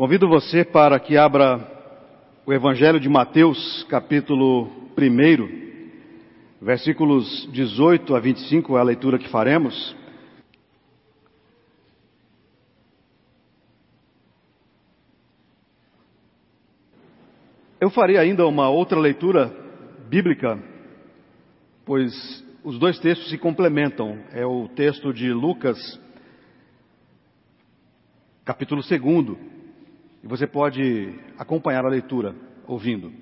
Convido você para que abra o Evangelho de Mateus, capítulo 1, versículos 18 a 25, é a leitura que faremos. Eu farei ainda uma outra leitura bíblica, pois os dois textos se complementam. É o texto de Lucas, capítulo 2, e você pode acompanhar a leitura ouvindo.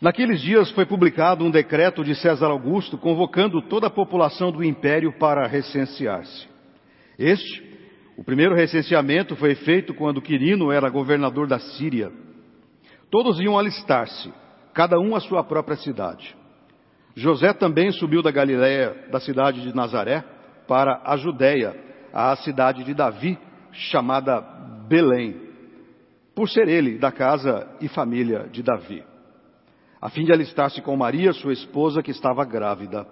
Naqueles dias foi publicado um decreto de César Augusto convocando toda a população do império para recensear-se. Este, o primeiro recenseamento, foi feito quando Quirino era governador da Síria. Todos iam alistar-se, cada um à sua própria cidade. José também subiu da Galiléia, da cidade de Nazaré, para a Judéia, à cidade de Davi, chamada Belém, por ser ele da casa e família de Davi, a fim de alistar-se com Maria, sua esposa, que estava grávida.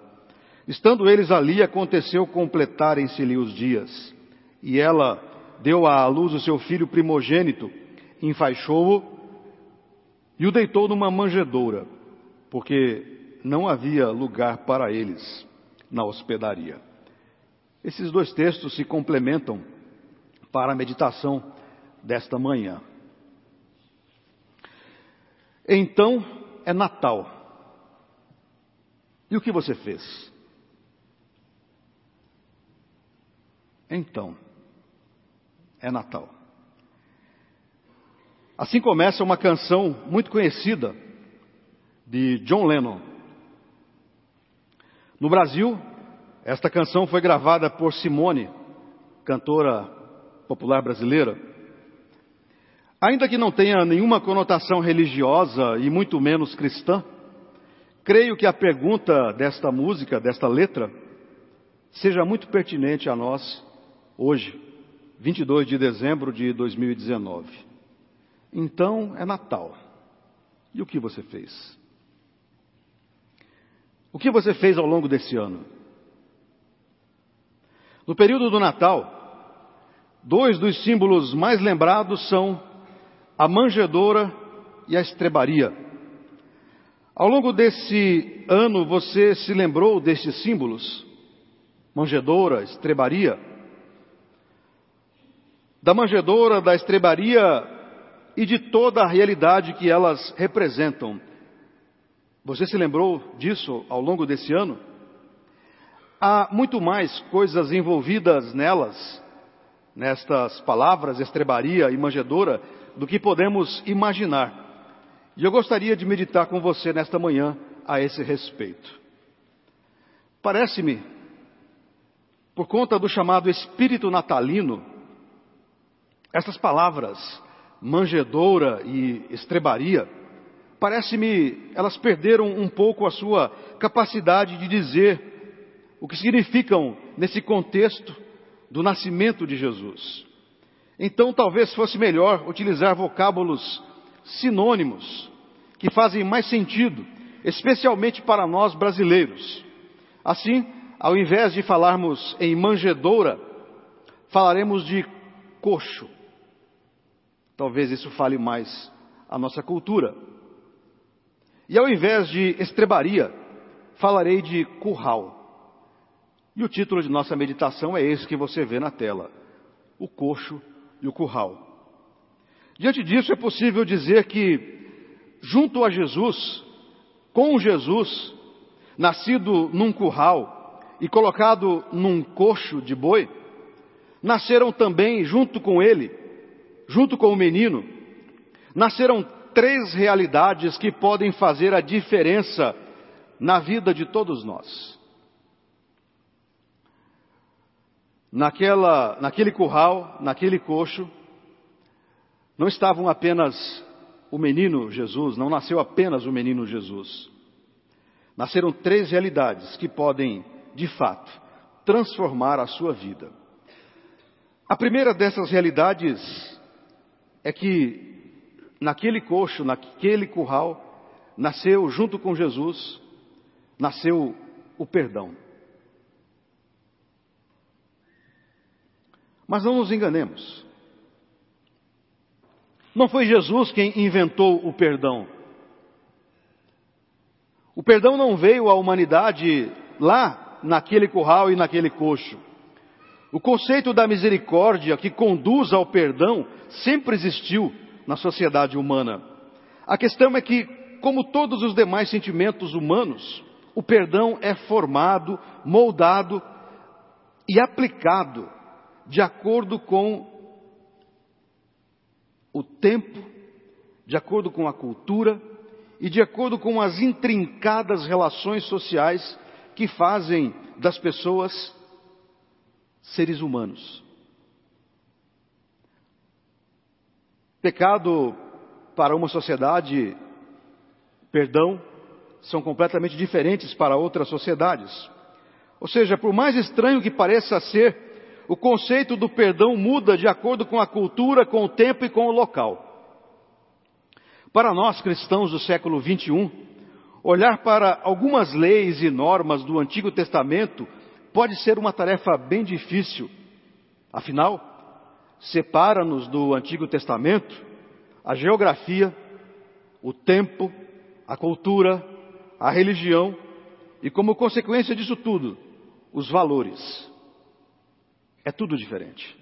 Estando eles ali, aconteceu completarem-se-lhe os dias, e ela deu à luz o seu filho primogênito, enfaixou-o e o deitou numa manjedoura, porque não havia lugar para eles na hospedaria. Esses dois textos se complementam para a meditação desta manhã. Então é Natal. E o que você fez? Então é Natal. Assim começa uma canção muito conhecida de John Lennon. No Brasil, esta canção foi gravada por Simone, cantora popular brasileira. Ainda que não tenha nenhuma conotação religiosa e muito menos cristã, creio que a pergunta desta música, desta letra, seja muito pertinente a nós hoje, 22 de dezembro de 2019. Então é Natal. E o que você fez? O que você fez ao longo desse ano? No período do Natal, dois dos símbolos mais lembrados são a manjedoura e a estrebaria. Ao longo desse ano, você se lembrou destes símbolos? Manjedoura, estrebaria? Da manjedoura, da estrebaria e de toda a realidade que elas representam. Você se lembrou disso ao longo desse ano? Há muito mais coisas envolvidas nelas, nestas palavras, estrebaria e manjedoura, do que podemos imaginar. E eu gostaria de meditar com você nesta manhã a esse respeito. Parece-me, por conta do chamado espírito natalino, essas palavras, manjedoura e estrebaria, parece-me, elas perderam um pouco a sua capacidade de dizer o que significam nesse contexto do nascimento de Jesus. Então talvez fosse melhor utilizar vocábulos sinônimos, que fazem mais sentido, especialmente para nós brasileiros. Assim, ao invés de falarmos em manjedoura, falaremos de coxo. Talvez isso fale mais a nossa cultura. E ao invés de estrebaria, falarei de curral. E o título de nossa meditação é esse que você vê na tela: O coxo e o curral. Diante disso, é possível dizer que, junto a Jesus, com Jesus, nascido num curral e colocado num coxo de boi, nasceram também, junto com ele, junto com o menino, nasceram três realidades que podem fazer a diferença na vida de todos nós. Naquela, naquele curral, naquele coxo, não estavam apenas o menino Jesus, não nasceu apenas o menino Jesus. Nasceram três realidades que podem, de fato, transformar a sua vida. A primeira dessas realidades é que naquele coxo, naquele curral, nasceu junto com Jesus, nasceu o perdão. Mas não nos enganemos. Não foi Jesus quem inventou o perdão. O perdão não veio à humanidade lá naquele curral e naquele coxo. O conceito da misericórdia que conduz ao perdão sempre existiu na sociedade humana. A questão é que, como todos os demais sentimentos humanos, o perdão é formado, moldado e aplicado de acordo com o tempo, de acordo com a cultura e de acordo com as intrincadas relações sociais que fazem das pessoas seres humanos. Pecado para uma sociedade, perdão, são completamente diferentes para outras sociedades. Ou seja, por mais estranho que pareça ser, o conceito do perdão muda de acordo com a cultura, com o tempo e com o local. Para nós cristãos do século 21, olhar para algumas leis e normas do Antigo Testamento pode ser uma tarefa bem difícil. Afinal, separa-nos do Antigo Testamento a geografia, o tempo, a cultura, a religião e, como consequência disso tudo, os valores. É tudo diferente.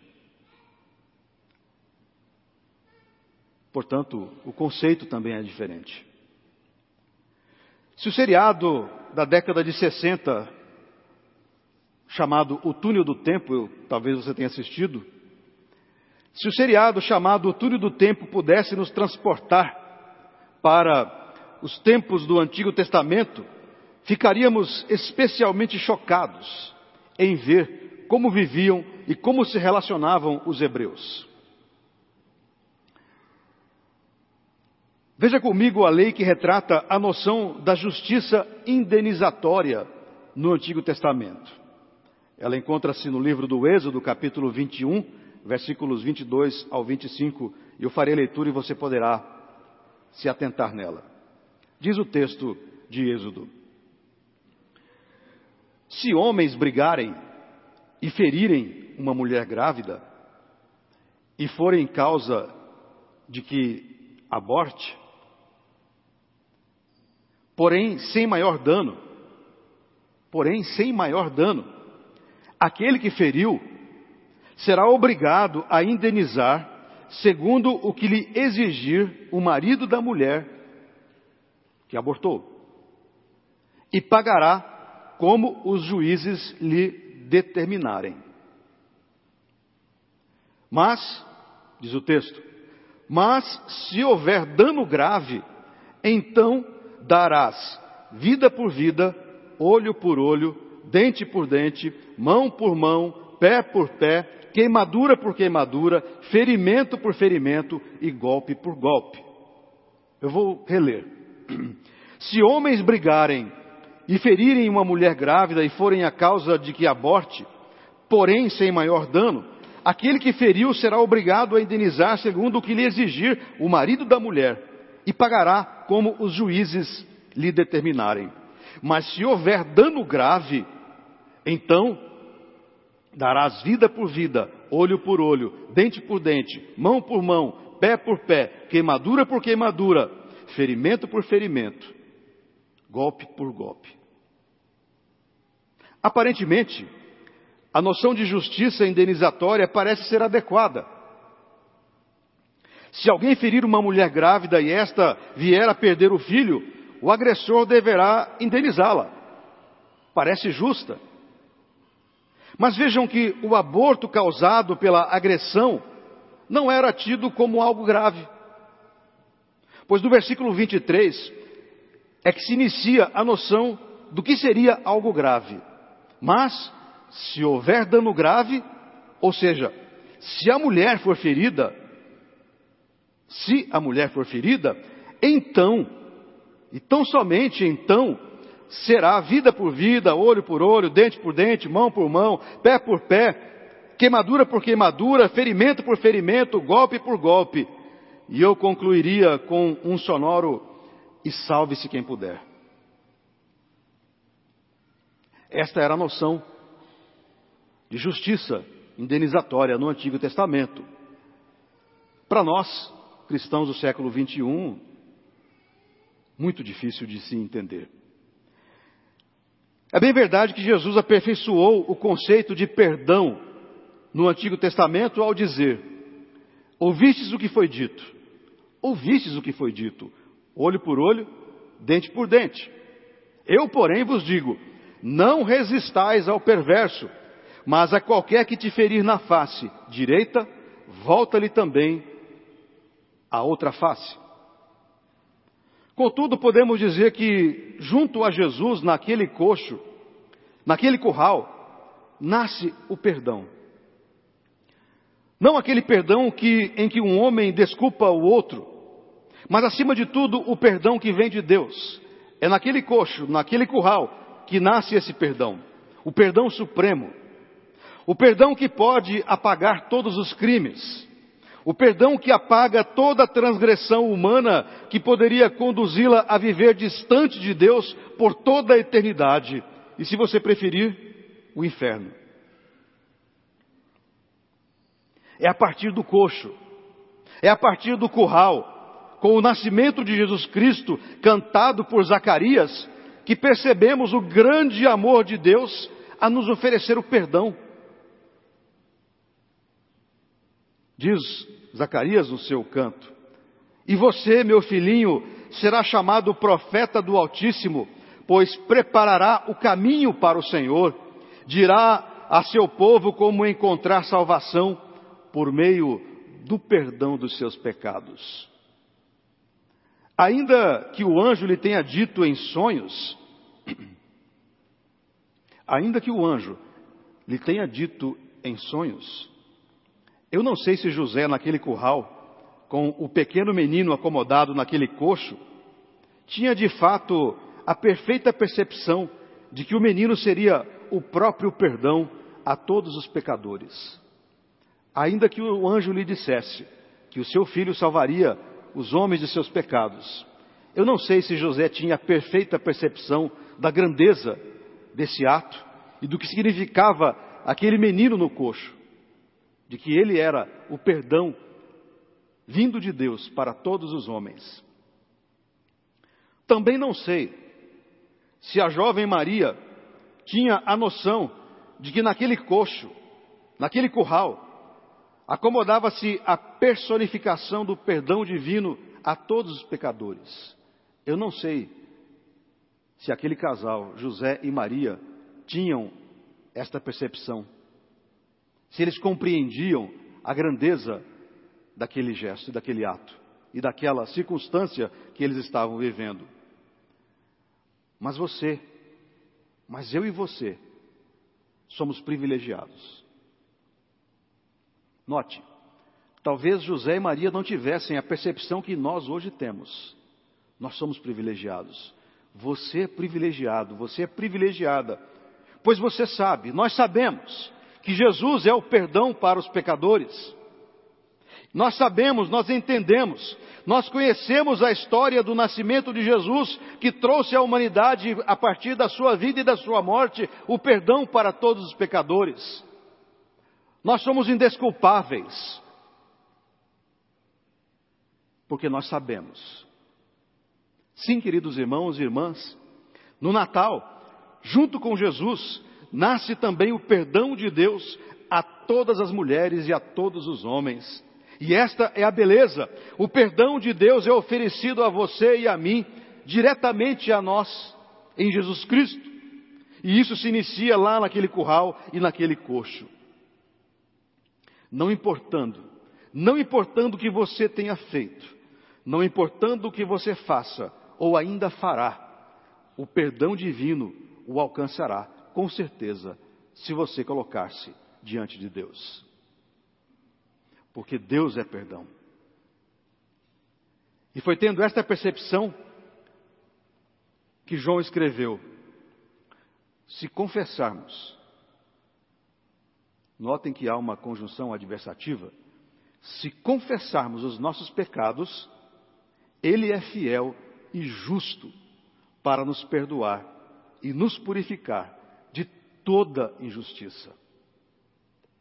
Portanto, o conceito também é diferente. Se o seriado da década de 60, chamado O Túnel do Tempo, eu, talvez você tenha assistido, se o seriado chamado O Túnel do Tempo pudesse nos transportar para os tempos do Antigo Testamento, ficaríamos especialmente chocados em ver como viviam e como se relacionavam os hebreus. Veja comigo a lei que retrata a noção da justiça indenizatória no Antigo Testamento. Ela encontra-se no livro do Êxodo, capítulo 21, versículos 22 ao 25, e eu farei a leitura e você poderá se atentar nela. Diz o texto de Êxodo: Se homens brigarem e ferirem uma mulher grávida, e forem causa de que aborte, porém sem maior dano, porém sem maior dano, aquele que feriu será obrigado a indenizar segundo o que lhe exigir o marido da mulher que abortou. E pagará como os juízes lhe determinarem. Mas, diz o texto, mas se houver dano grave, então darás vida por vida, olho por olho, dente por dente, mão por mão, pé por pé, queimadura por queimadura, ferimento por ferimento e golpe por golpe. Eu vou reler. Se homens brigarem e ferirem uma mulher grávida e forem a causa de que aborte, porém sem maior dano, aquele que feriu será obrigado a indenizar segundo o que lhe exigir o marido da mulher e pagará como os juízes lhe determinarem. Mas se houver dano grave, então Darás vida por vida, olho por olho, dente por dente, mão por mão, pé por pé, queimadura por queimadura, ferimento por ferimento, golpe por golpe. Aparentemente, a noção de justiça indenizatória parece ser adequada. Se alguém ferir uma mulher grávida e esta vier a perder o filho, o agressor deverá indenizá-la. Parece justa. Mas vejam que o aborto causado pela agressão não era tido como algo grave. Pois no versículo 23 é que se inicia a noção do que seria algo grave. Mas, se houver dano grave, ou seja, se a mulher for ferida, se a mulher for ferida, então, e tão somente então, será vida por vida, olho por olho, dente por dente, mão por mão, pé por pé, queimadura por queimadura, ferimento por ferimento, golpe por golpe. E eu concluiria com um sonoro e salve-se quem puder. Esta era a noção de justiça indenizatória no Antigo Testamento. Para nós, cristãos do século XXI, muito difícil de se entender. É bem verdade que Jesus aperfeiçoou o conceito de perdão no Antigo Testamento ao dizer: Ouvistes o que foi dito, ouvistes o que foi dito, olho por olho, dente por dente. Eu, porém, vos digo: não resistais ao perverso, mas a qualquer que te ferir na face direita, volta-lhe também a outra face. Contudo, podemos dizer que, junto a Jesus, naquele coxo, naquele curral, nasce o perdão. Não aquele perdão que, em que um homem desculpa o outro, mas acima de tudo o perdão que vem de Deus. É naquele coxo, naquele curral, que nasce esse perdão. O perdão supremo. O perdão que pode apagar todos os crimes. O perdão que apaga toda transgressão humana que poderia conduzi-la a viver distante de Deus por toda a eternidade. E se você preferir, o inferno. É a partir do coxo, é a partir do curral, com o nascimento de Jesus Cristo, cantado por Zacarias, que percebemos o grande amor de Deus a nos oferecer o perdão. Diz Zacarias no seu canto: E você, meu filhinho, será chamado profeta do Altíssimo, pois preparará o caminho para o Senhor, dirá a seu povo como encontrar salvação por meio do perdão dos seus pecados. Ainda que o anjo lhe tenha dito em sonhos, ainda que o anjo lhe tenha dito em sonhos, eu não sei se José, naquele curral, com o pequeno menino acomodado naquele coxo, tinha de fato a perfeita percepção de que o menino seria o próprio perdão a todos os pecadores. Ainda que o anjo lhe dissesse que o seu filho salvaria os homens de seus pecados, eu não sei se José tinha a perfeita percepção da grandeza desse ato e do que significava aquele menino no coxo de que ele era o perdão vindo de Deus para todos os homens. Também não sei se a jovem Maria tinha a noção de que naquele coxo, naquele curral, acomodava-se a personificação do perdão divino a todos os pecadores. Eu não sei se aquele casal, José e Maria, tinham esta percepção se eles compreendiam a grandeza daquele gesto, daquele ato e daquela circunstância que eles estavam vivendo. Mas você, mas eu e você, somos privilegiados. Note, talvez José e Maria não tivessem a percepção que nós hoje temos. Nós somos privilegiados. Você é privilegiado, você é privilegiada, pois você sabe, nós sabemos que Jesus é o perdão para os pecadores. Nós sabemos, nós entendemos, nós conhecemos a história do nascimento de Jesus, que trouxe à humanidade, a partir da sua vida e da sua morte, o perdão para todos os pecadores. Nós somos indesculpáveis, porque nós sabemos. Sim, queridos irmãos e irmãs, no Natal, junto com Jesus, nasce também o perdão de Deus a todas as mulheres e a todos os homens. E esta é a beleza. O perdão de Deus é oferecido a você e a mim, diretamente a nós, em Jesus Cristo. E isso se inicia lá naquele curral e naquele coxo. Não importando, não importando o que você tenha feito, não importando o que você faça ou ainda fará, o perdão divino o alcançará com certeza, se você colocar-se diante de Deus. Porque Deus é perdão. E foi tendo esta percepção que João escreveu: se confessarmos, notem que há uma conjunção adversativa, se confessarmos os nossos pecados, Ele é fiel e justo para nos perdoar e nos purificar toda injustiça.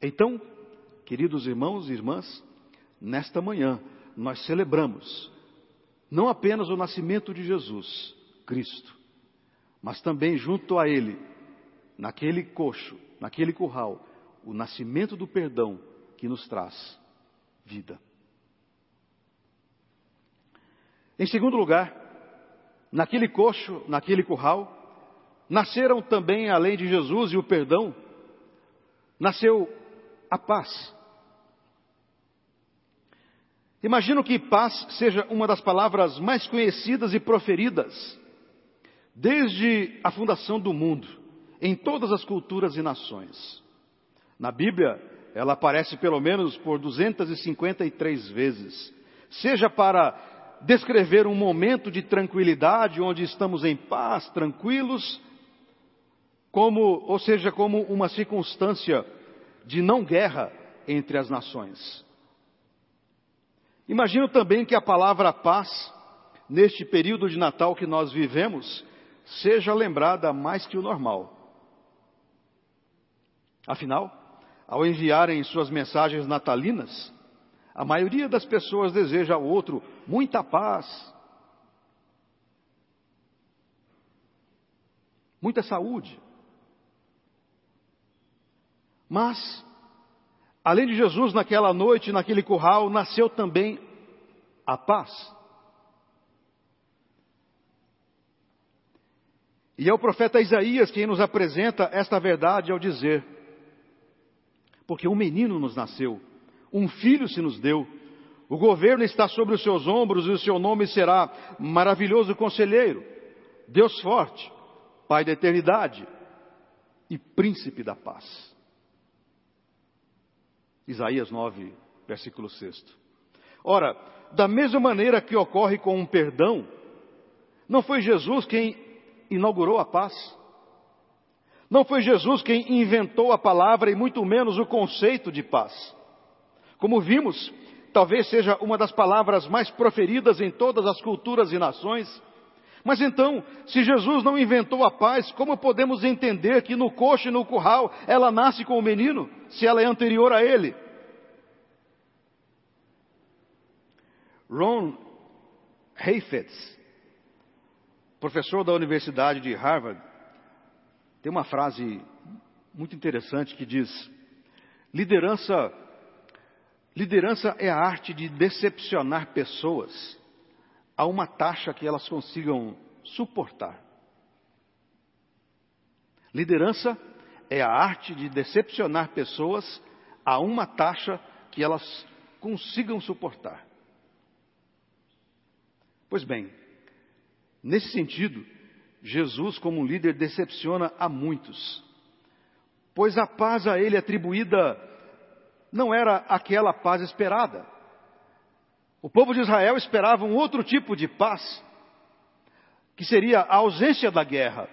Então, queridos irmãos e irmãs, nesta manhã, nós celebramos não apenas o nascimento de Jesus, Cristo, mas também junto a Ele, naquele coxo, naquele curral, o nascimento do perdão que nos traz vida. Em segundo lugar, naquele coxo, naquele curral, nasceram também, além de Jesus e o perdão, nasceu a paz. Imagino que paz seja uma das palavras mais conhecidas e proferidas desde a fundação do mundo, em todas as culturas e nações. Na Bíblia, ela aparece pelo menos por 253 vezes, seja para descrever um momento de tranquilidade onde estamos em paz, tranquilos, como, ou seja, como uma circunstância de não guerra entre as nações. Imagino também que a palavra paz, neste período de Natal que nós vivemos, seja lembrada mais que o normal. Afinal, ao enviarem suas mensagens natalinas, a maioria das pessoas deseja ao outro muita paz, muita saúde. Mas Além de Jesus, naquela noite, naquele curral, nasceu também a paz. E é o profeta Isaías quem nos apresenta esta verdade ao dizer: Porque um menino nos nasceu, um filho se nos deu, o governo está sobre os seus ombros e o seu nome será Maravilhoso Conselheiro, Deus Forte, Pai da Eternidade e Príncipe da Paz. Isaías 9, versículo 6. Ora, da mesma maneira que ocorre com um perdão, não foi Jesus quem inaugurou a paz. Não foi Jesus quem inventou a palavra e muito menos o conceito de paz. Como vimos, talvez seja uma das palavras mais proferidas em todas as culturas e nações. Mas então, se Jesus não inventou a paz, como podemos entender que no coxo e no curral ela nasce com o menino, se ela é anterior a ele? Ron Heifetz, professor da Universidade de Harvard, tem uma frase muito interessante que diz: liderança, liderança é a arte de decepcionar pessoas a uma taxa que elas consigam suportar. Liderança é a arte de decepcionar pessoas a uma taxa que elas consigam suportar. Pois bem, nesse sentido, Jesus, como líder, decepciona a muitos, pois a paz a ele atribuída não era aquela paz esperada. O povo de Israel esperava um outro tipo de paz, que seria a ausência da guerra.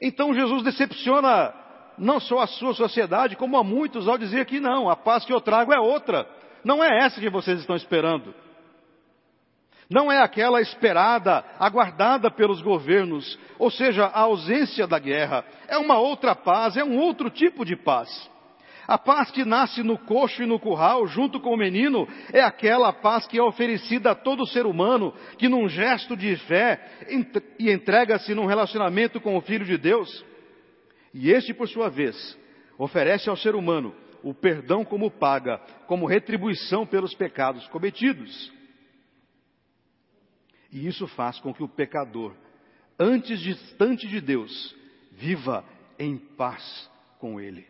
Então Jesus decepciona não só a sua sociedade, como a muitos ao dizer que não, a paz que eu trago é outra. Não é essa que vocês estão esperando. Não é aquela esperada, aguardada pelos governos, ou seja, a ausência da guerra. É uma outra paz, é um outro tipo de paz. A paz que nasce no coxo e no curral, junto com o menino, é aquela paz que é oferecida a todo ser humano, que num gesto de fé e entrega-se num relacionamento com o Filho de Deus. E este, por sua vez, oferece ao ser humano o perdão como paga, como retribuição pelos pecados cometidos. E isso faz com que o pecador, antes distante de Deus, viva em paz com Ele,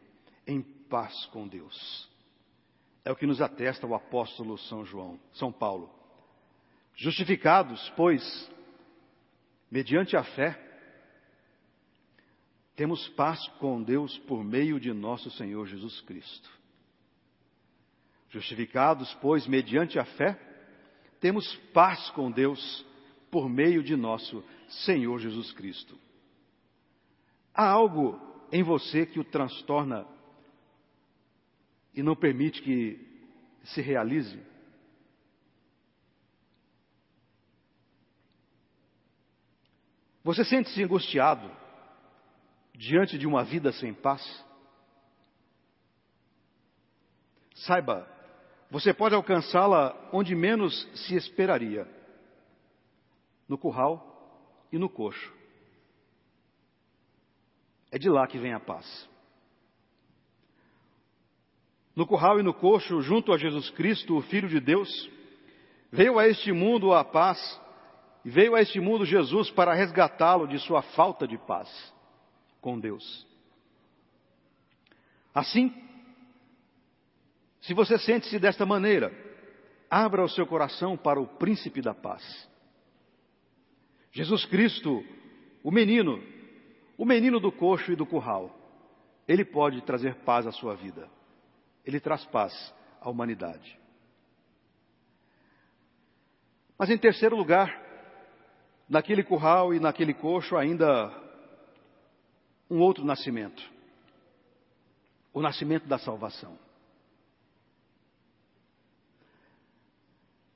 em paz com Deus. É o que nos atesta o apóstolo São João, São Paulo. Justificados, pois, mediante a fé, temos paz com Deus por meio de nosso Senhor Jesus Cristo. Justificados, pois, mediante a fé, temos paz com Deus por meio de nosso Senhor Jesus Cristo. Há algo em você que o transtorna e não permite que se realize? Você sente-se angustiado diante de uma vida sem paz? Saiba, você pode alcançá-la onde menos se esperaria no curral e no coxo. É de lá que vem a paz. No curral e no coxo, junto a Jesus Cristo, o Filho de Deus, veio a este mundo a paz, e veio a este mundo Jesus para resgatá-lo de sua falta de paz com Deus. Assim, se você sente-se desta maneira, abra o seu coração para o príncipe da paz. Jesus Cristo, o menino, o menino do coxo e do curral, ele pode trazer paz à sua vida. Ele traz paz à humanidade. Mas em terceiro lugar, naquele curral e naquele coxo ainda um outro nascimento. O nascimento da salvação.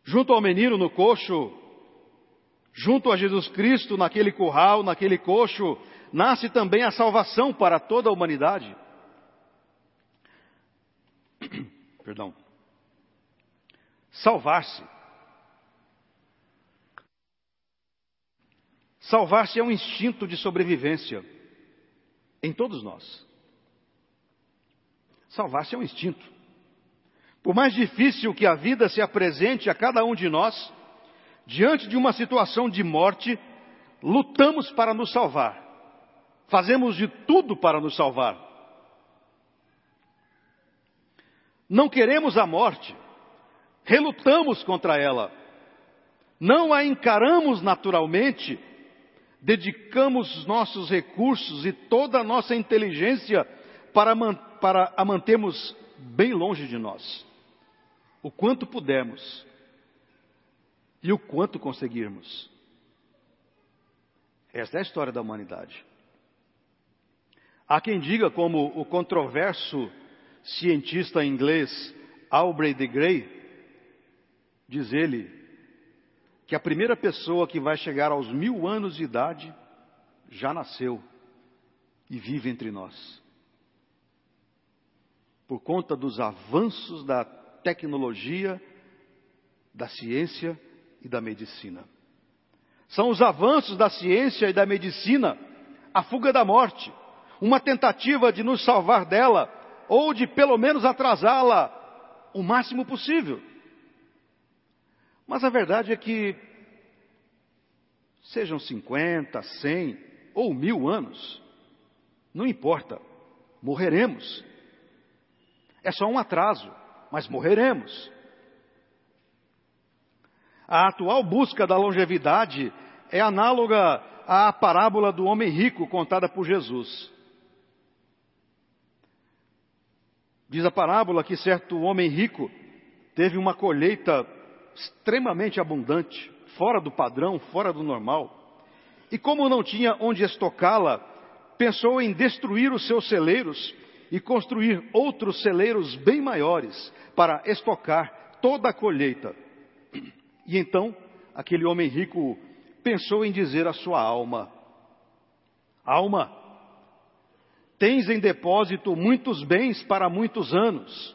Junto ao menino no coxo, junto a Jesus Cristo naquele curral, naquele coxo, nasce também a salvação para toda a humanidade. Perdão. Salvar-se. Salvar-se é um instinto de sobrevivência em todos nós. Salvar-se é um instinto. Por mais difícil que a vida se apresente a cada um de nós, diante de uma situação de morte, lutamos para nos salvar. Fazemos de tudo para nos salvar. Não queremos a morte, relutamos contra ela, não a encaramos naturalmente, dedicamos nossos recursos e toda a nossa inteligência para, para a mantermos bem longe de nós, o quanto pudermos e o quanto conseguirmos. Esta é a história da humanidade. Há quem diga, como o controverso cientista inglês Aubrey de Grey, diz ele, que a primeira pessoa que vai chegar aos mil anos de idade já nasceu e vive entre nós. Por conta dos avanços da tecnologia, da ciência e da medicina. São os avanços da ciência e da medicina a fuga da morte, uma tentativa de nos salvar dela ou de pelo menos atrasá-la o máximo possível. Mas a verdade é que, sejam 50, 100 ou mil anos, não importa, morreremos. É só um atraso, mas morreremos. A atual busca da longevidade é análoga à parábola do homem rico contada por Jesus. Diz a parábola que certo homem rico teve uma colheita extremamente abundante, fora do padrão, fora do normal. E como não tinha onde estocá-la, pensou em destruir os seus celeiros e construir outros celeiros bem maiores para estocar toda a colheita. E então, aquele homem rico pensou em dizer à sua alma: Alma, Tens em depósito muitos bens para muitos anos.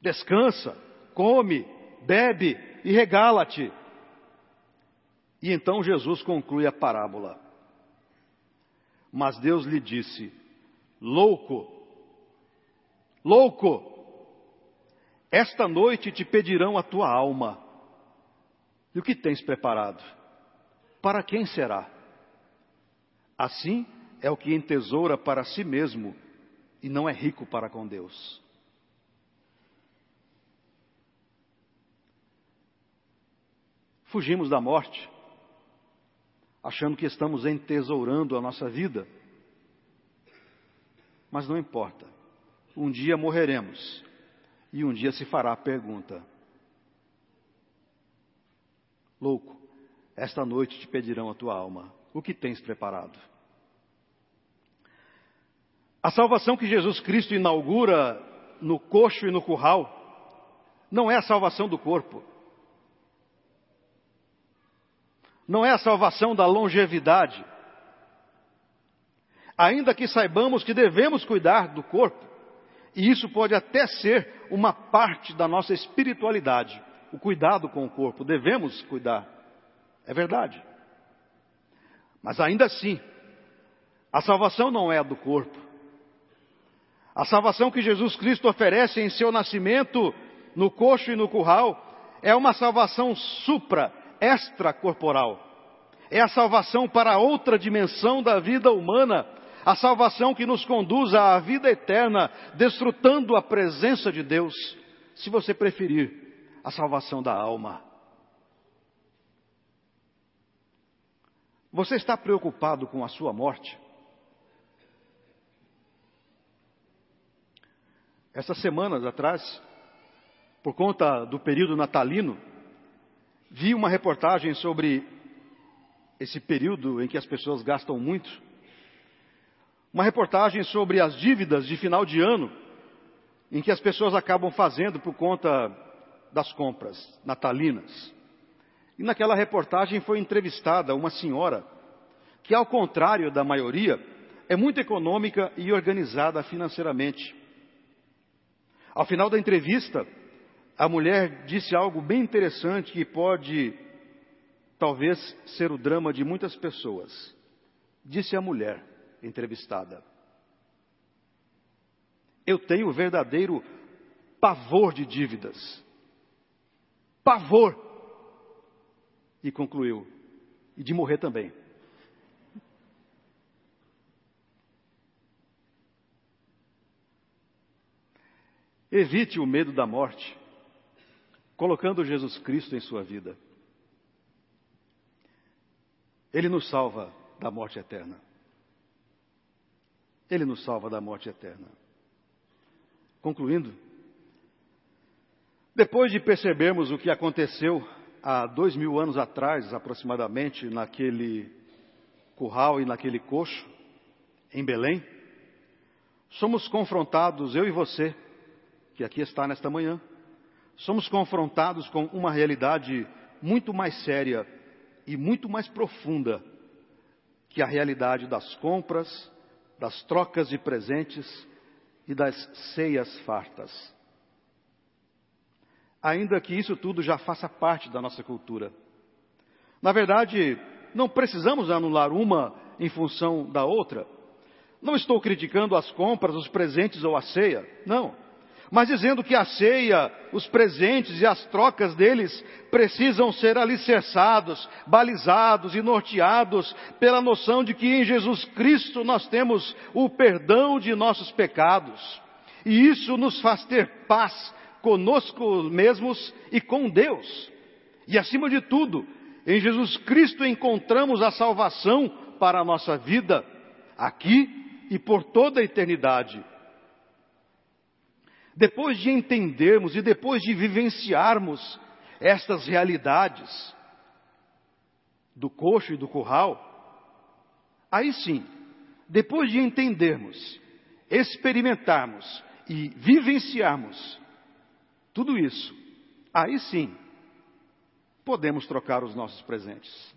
Descansa, come, bebe e regala-te. E então Jesus conclui a parábola. Mas Deus lhe disse: Louco, louco, esta noite te pedirão a tua alma. E o que tens preparado? Para quem será? Assim, é o que entesoura para si mesmo e não é rico para com Deus. Fugimos da morte, achando que estamos entesourando a nossa vida. Mas não importa. Um dia morreremos e um dia se fará a pergunta: Louco, esta noite te pedirão a tua alma. O que tens preparado? A salvação que Jesus Cristo inaugura no coxo e no curral não é a salvação do corpo. Não é a salvação da longevidade. Ainda que saibamos que devemos cuidar do corpo E isso pode até ser uma parte da nossa espiritualidade, o cuidado com o corpo. Devemos cuidar. É verdade. Mas ainda assim, a salvação não é do corpo. A salvação que Jesus Cristo oferece em seu nascimento, no coxo e no curral, é uma salvação supra, extracorporal. É a salvação para outra dimensão da vida humana, a salvação que nos conduz à vida eterna, desfrutando a presença de Deus, se você preferir, a salvação da alma. Você está preocupado com a sua morte? Essas semanas atrás, por conta do período natalino, vi uma reportagem sobre esse período em que as pessoas gastam muito. Uma reportagem sobre as dívidas de final de ano em que as pessoas acabam fazendo por conta das compras natalinas. E naquela reportagem foi entrevistada uma senhora que, ao contrário da maioria, é muito econômica e organizada financeiramente. Ao final da entrevista, a mulher disse algo bem interessante que pode, talvez, ser o drama de muitas pessoas. Disse a mulher entrevistada: Eu tenho verdadeiro pavor de dívidas. Pavor. E concluiu: E de morrer também. Evite o medo da morte colocando Jesus Cristo em sua vida. Ele nos salva da morte eterna. Ele nos salva da morte eterna. Concluindo, depois de percebermos o que aconteceu há dois mil anos atrás, aproximadamente, naquele curral e naquele coxo, em Belém, somos confrontados, eu e você, que aqui está nesta manhã, somos confrontados com uma realidade muito mais séria e muito mais profunda que a realidade das compras, das trocas de presentes e das ceias fartas. Ainda que isso tudo já faça parte da nossa cultura. Na verdade, não precisamos anular uma em função da outra. Não estou criticando as compras, os presentes ou a ceia. Não mas dizendo que a ceia, os presentes e as trocas deles precisam ser alicerçados, balizados e norteados pela noção de que em Jesus Cristo nós temos o perdão de nossos pecados. E isso nos faz ter paz conosco mesmos e com Deus. E acima de tudo, em Jesus Cristo encontramos a salvação para a nossa vida, aqui e por toda a eternidade. Depois de entendermos e depois de vivenciarmos estas realidades do coxo e do curral, aí sim, depois de entendermos, experimentarmos e vivenciarmos tudo isso, aí sim, podemos trocar os nossos presentes.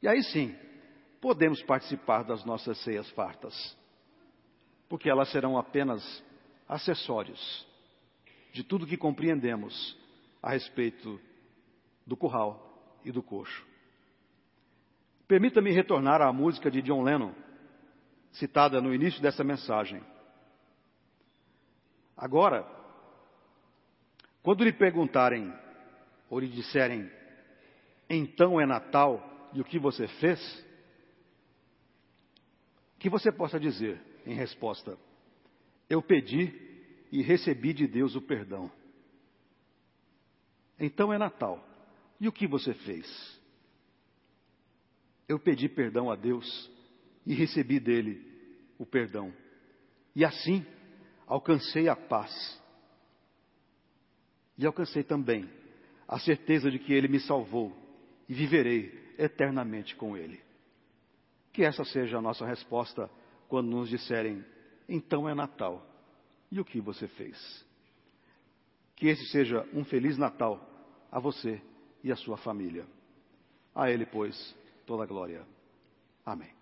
E aí sim, podemos participar das nossas ceias fartas, porque elas serão apenas acessórios de tudo que compreendemos a respeito do curral e do coxo. Permita-me retornar à música de John Lennon, citada no início dessa mensagem. Agora, quando lhe perguntarem ou lhe disserem, então é Natal e o que você fez? Que você possa dizer em resposta: eu pedi e recebi de Deus o perdão. Então é Natal. E o que você fez? Eu pedi perdão a Deus e recebi dele o perdão. E assim alcancei a paz. E alcancei também a certeza de que ele me salvou e viverei eternamente com ele. Que essa seja a nossa resposta quando nos disserem então é Natal. E o que você fez? Que esse seja um feliz Natal a você e a sua família. A Ele, pois, toda a glória. Amém.